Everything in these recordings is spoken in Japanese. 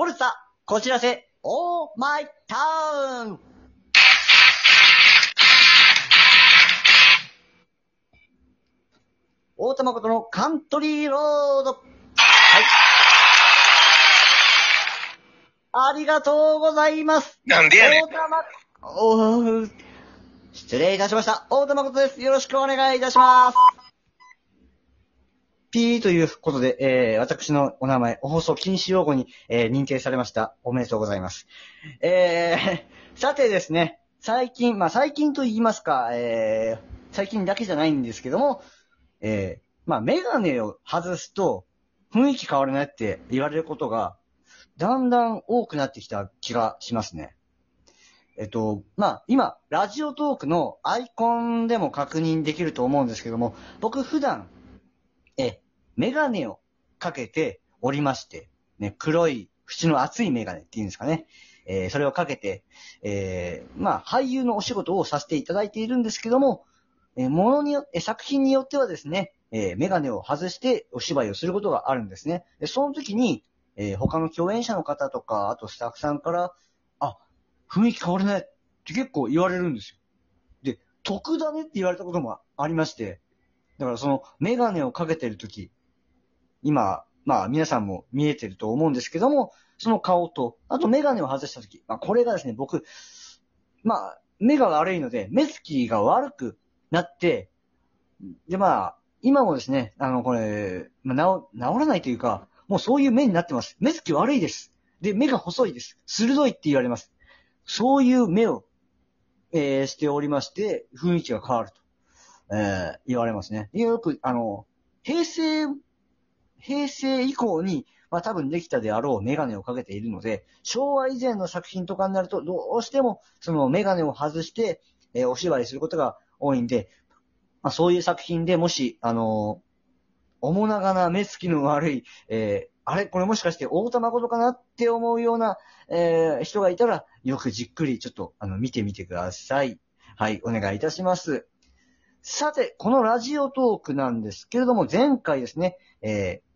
フォルツァ、こちらせ、オーマイタウン大田誠のカントリーロード。はい。ありがとうございます。なんでやねん大。田誠、おー失礼いたしました。大田誠です。よろしくお願いいたします。ピーということで、えー、私のお名前、お放送禁止用語に、えー認定されました。おめでとうございます。えー、さてですね、最近、まあ最近と言いますか、えー、最近だけじゃないんですけども、えー、まあメガネを外すと雰囲気変わるねって言われることが、だんだん多くなってきた気がしますね。えっと、まあ、今、ラジオトークのアイコンでも確認できると思うんですけども、僕普段、え、メガネをかけておりまして、ね、黒い、縁の厚いメガネっていうんですかね。えーそれをかけて、えーまあ、俳優のお仕事をさせていただいているんですけども、えーものによって、作品によってはですね、えーメガネを外してお芝居をすることがあるんですね。で、その時に、えー他の共演者の方とか、あとスタッフさんから、あ、雰囲気変わるねって結構言われるんですよ。で、得だねって言われたこともありまして、だからそのメガネをかけてる時、今、まあ皆さんも見えてると思うんですけども、その顔と、あとメガネを外した時、まあこれがですね、僕、まあ、目が悪いので、目つきが悪くなって、でまあ、今もですね、あの、これ、まあ、治、治らないというか、もうそういう目になってます。目つき悪いです。で、目が細いです。鋭いって言われます。そういう目を、えーしておりまして、雰囲気が変わると、えー言われますね。よく、あの、平成、平成以降に、まあ多分できたであろうメガネをかけているので、昭和以前の作品とかになると、どうしても、そのメガネを外して、えーお芝居することが多いんで、まあそういう作品でもし、あの面長ながな目つきの悪い、えーあれ？これもしかして大田誠かなって思うような、えー人がいたら、よくじっくりちょっと、あの、見てみてください。はい、お願いいたします。さて、このラジオトークなんですけれども、前回ですね、えー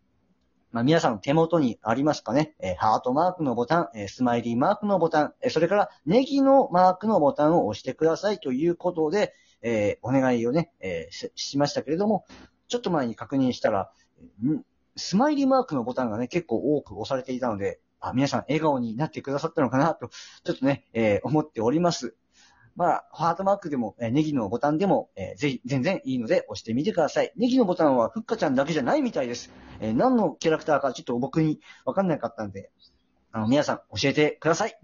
まあ、皆さん手元にありますかね、えーハートマークのボタン、えースマイリーマークのボタン、えそれからネギのマークのボタンを押してくださいということで、えお願いをね、えししましたけれども、ちょっと前に確認したら、スマイリーマークのボタンがね、結構多く押されていたので、あ、皆さん笑顔になってくださったのかなと、ちょっとね、え思っております。まあ、ハートマークでも、えーネギのボタンでも、えーぜひ、全然いいので押してみてください。ネギのボタンはふっかちゃんだけじゃないみたいです。えー何のキャラクターかちょっと僕にわかんなかったんで、あの、皆さん教えてください。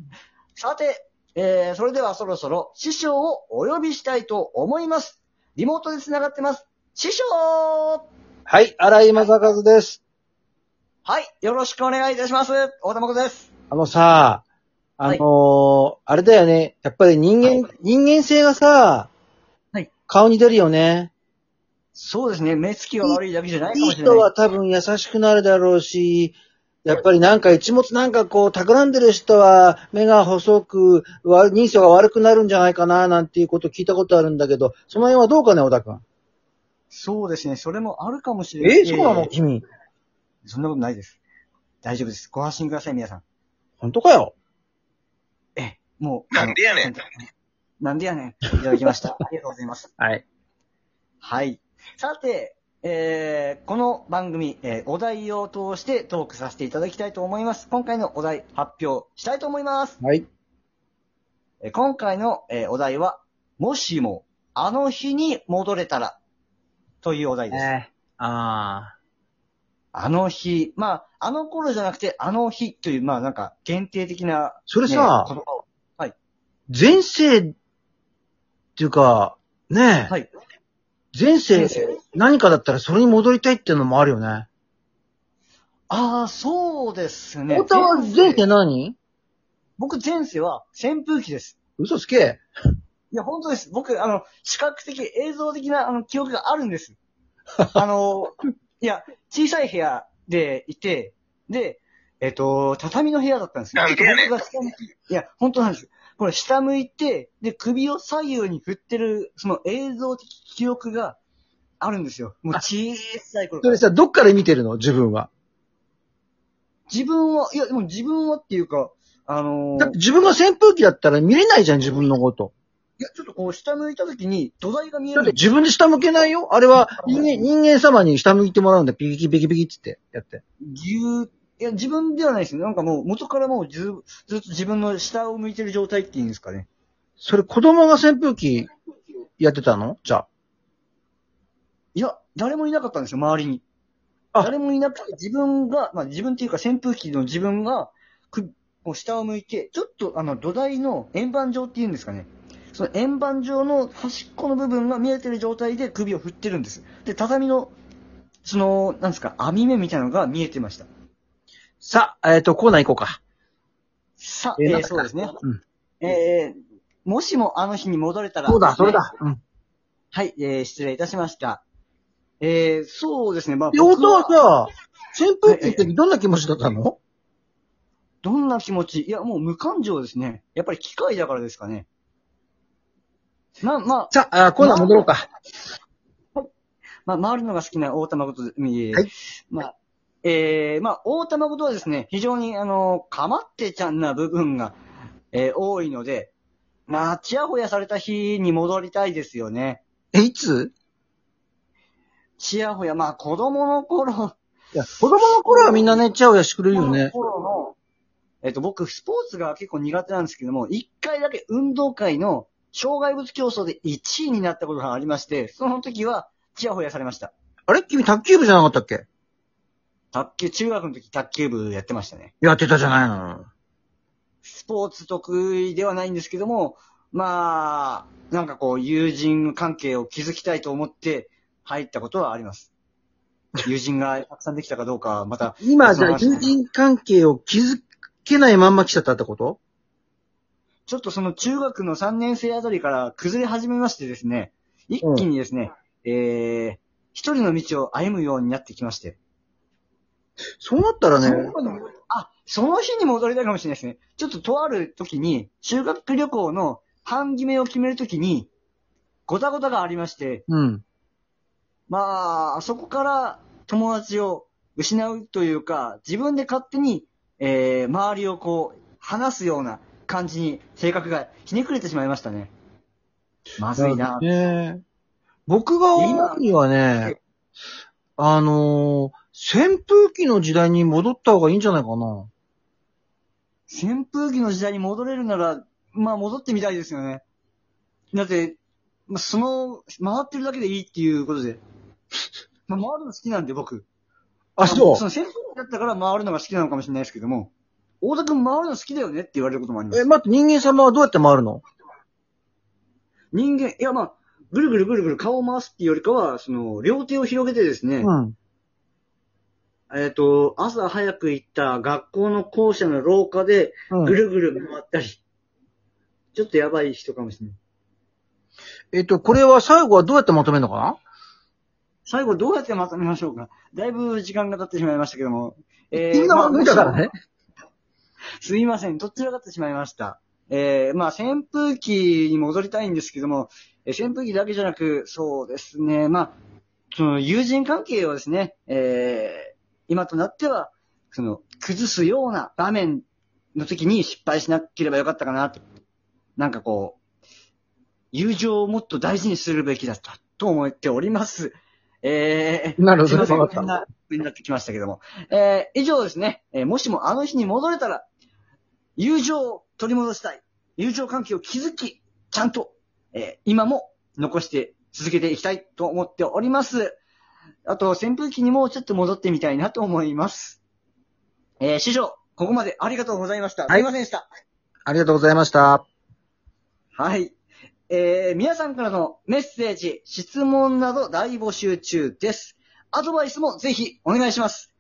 さて、えーそれではそろそろ師匠をお呼びしたいと思います。リモートで繋がってます。師匠はい、荒井正和です。はい、よろしくお願いいたします。大田誠です。あのさ、あのーあれだよね。やっぱり人間、人間性がさ、はい顔に出るよね。そうですね、目つきが悪いだけじゃないかいいもしれない。人は多分優しくなるだろうし、やっぱりなんか一物なんかこう、企んでる人は目が細く、わ人相が悪くなるんじゃないかな、なんていうこと聞いたことあるんだけど、その辺はどうかね、小田君。そうですね、それもあるかもしれない。えそうなの？え君。そんなことないです。大丈夫です。ご安心ください、皆さん。本当かよ。ええ、もう。なんでやねんなんでやねん。いただきました。ありがとうございます。はい。はい。さて、えー、この番組、えーお題を通してトークさせていただきたいと思います。今回のお題発表したいと思います。はい。えー今回の、えーお題は、もしも、あの日に戻れたら、というお題です。えああの日、まあ、あの頃じゃなくて、あの日という、まあなんか、限定的な、それねさ、言葉を前世っていうか、ねえ、はい。前世前世何かだったらそれに戻りたいっていうのもあるよね。ああ、そうですね。太田は前世何？僕前世は扇風機です。嘘つけ。いや、本当です。僕、あの、視覚的、映像的な、あの、記憶があるんです。あの、いや、小さい部屋でいて、で、えっと、畳の部屋だったんですよ。なんでやねん僕が下向き、いや、本当なんです。これ下向いて、で、首を左右に振ってる、その映像的記憶があるんですよ。もう小さい頃から。それさ、どっから見てるの？自分は。自分は、いや、でも自分はっていうか、あのーだって自分が扇風機だったら見れないじゃん、自分のこと。いや、ちょっとこう、下向いた時に土台が見えるだって自分で下向けないよ？あれは人間、人間様に下向いてもらうんだよ。ピキピキピキってってやって。ぎゅーいや、自分ではないですね。なんかもう、元からもうず、ずっと自分の下を向いてる状態っていうんですかね。それ子供が扇風機やってたの？じゃあ。いや、誰もいなかったんですよ、周りに。あ誰もいなくて、自分が、まあ自分っていうか扇風機の自分が、く、こう下を向いて、ちょっとあの土台の円盤状っていうんですかね。その円盤状の端っこの部分が見えてる状態で首を振ってるんです。で、畳の、その、なんですか、網目みたいなのが見えてました。さあ、えっ、と、コーナー行こうか。さあ、えーなんかえーそうですね。うんえー、もしもあの日に戻れたら、そうだ、それだ。うん。はい、えー、失礼いたしました。えー、そうですね、まあ、で、音は僕さ、扇風機ってどんな気持ちだったの？どんな気持ち？いや、もう無感情ですね。やっぱり機械だからですかね。まあまあ、さあ、あコーナー戻ろうか。まあ、回るのが好きな大玉ことで、えーはいまあ、えー、まあ、大玉ことはですね、非常に、あの、かまってちゃんな部分が、えー多いので、まあ、ちやほやされた日に戻りたいですよね。え、いつ？ちやほや、まあ、子供の頃、いや、子供の頃はみんなね、ちゃおやしてくれるよ子供のね。頃の、えっと、僕、スポーツが結構苦手なんですけども、一回だけ運動会の障害物競争で1位になったことがありまして、その時は、ちやほやされました。あれ？君卓球部じゃなかったっけ？卓球、中学の時卓球部やってましたね。やってたじゃないの。スポーツ得意ではないんですけども、まあ、なんかこう、友人関係を築きたいと思って入ったことはあります。友人がたくさんできたかどうかは、また、今、じゃあ、友人関係を築けないまんま来ちゃったってこと？ちょっとその中学の3年生あたりから崩れ始めましてですね、一気にですね、えー、一人の道を歩むようになってきまして。そうなったらね、あ、その日に戻りたいかもしれないですね。ちょっととある時に、修学旅行の半決めを決めるときに、ごたごたがありまして、うん。まあ、そこから友達を失うというか、自分で勝手に、えー、周りをこう、話すような感じに性格がひねくれてしまいましたね。まずいな。ね僕が思うにはね、あのー扇風機の時代に戻った方がいいんじゃないかな。扇風機の時代に戻れるなら、まあ戻ってみたいですよね。だって、まあ、その、回ってるだけでいいっていうことで。まあ回るの好きなんで僕。あ、そう。その扇風機だったから回るのが好きなのかもしれないですけども、大田くん回るの好きだよねって言われることもありますえ、。待って、人間様はどうやって回るの？人間、いやまあ、ぐるぐるぐるぐる顔を回すっていうよりかは、その、両手を広げてですね、うん。えっ、と、朝早く行った学校の校舎の廊下で、うんぐるぐる回ったり、ちょっとやばい人かもしれない。えっと、これは最後はどうやってまとめるのかな？最後どうやってまとめましょうか？だいぶ時間が経ってしまいましたけども。え君の無理だからね。すいません。どちらかってしまいました。えー、まあ、扇風機に戻りたいんですけども、えー扇風機だけじゃなく、そうですね、まあ、その友人関係をですね、えー、今となっては、その、崩すような場面の時に失敗しなければよかったかなと。なんかこう、友情をもっと大事にするべきだったと思っております。えー、なるほどすいません。わかったになってきましたけども。えー、以上ですね、えーもしもあの日に戻れたら、友情を取り戻したい。友情関係を築き、ちゃんと、えー今も残して続けていきたいと思っております。あと、扇風機にもちょっと戻ってみたいなと思います。えー、師匠、ここまでありがとうございました。はいすいませんでした。ありがとうございました。はい。えー、皆さんからのメッセージ、質問など大募集中です。アドバイスもぜひお願いします。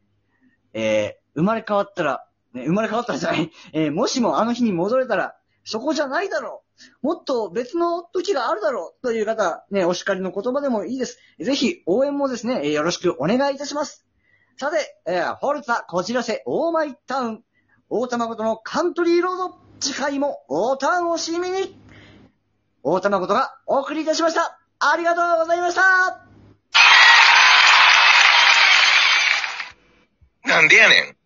えー、生まれ変わったら、ね、生まれ変わったらじゃない、えー、もしもあの日に戻れたら、そこじゃないだろう。もっと別の時があるだろう。という方、ね、お叱りの言葉でもいいです。ぜひ応援もですね、よろしくお願いいたします。さて、えー、フォルツァ、こちらせ、オーマイタウン、大玉ごとのカントリーロード、次回もお楽しみに大玉ごとがお送りいたしました。ありがとうございましたなんでやねん。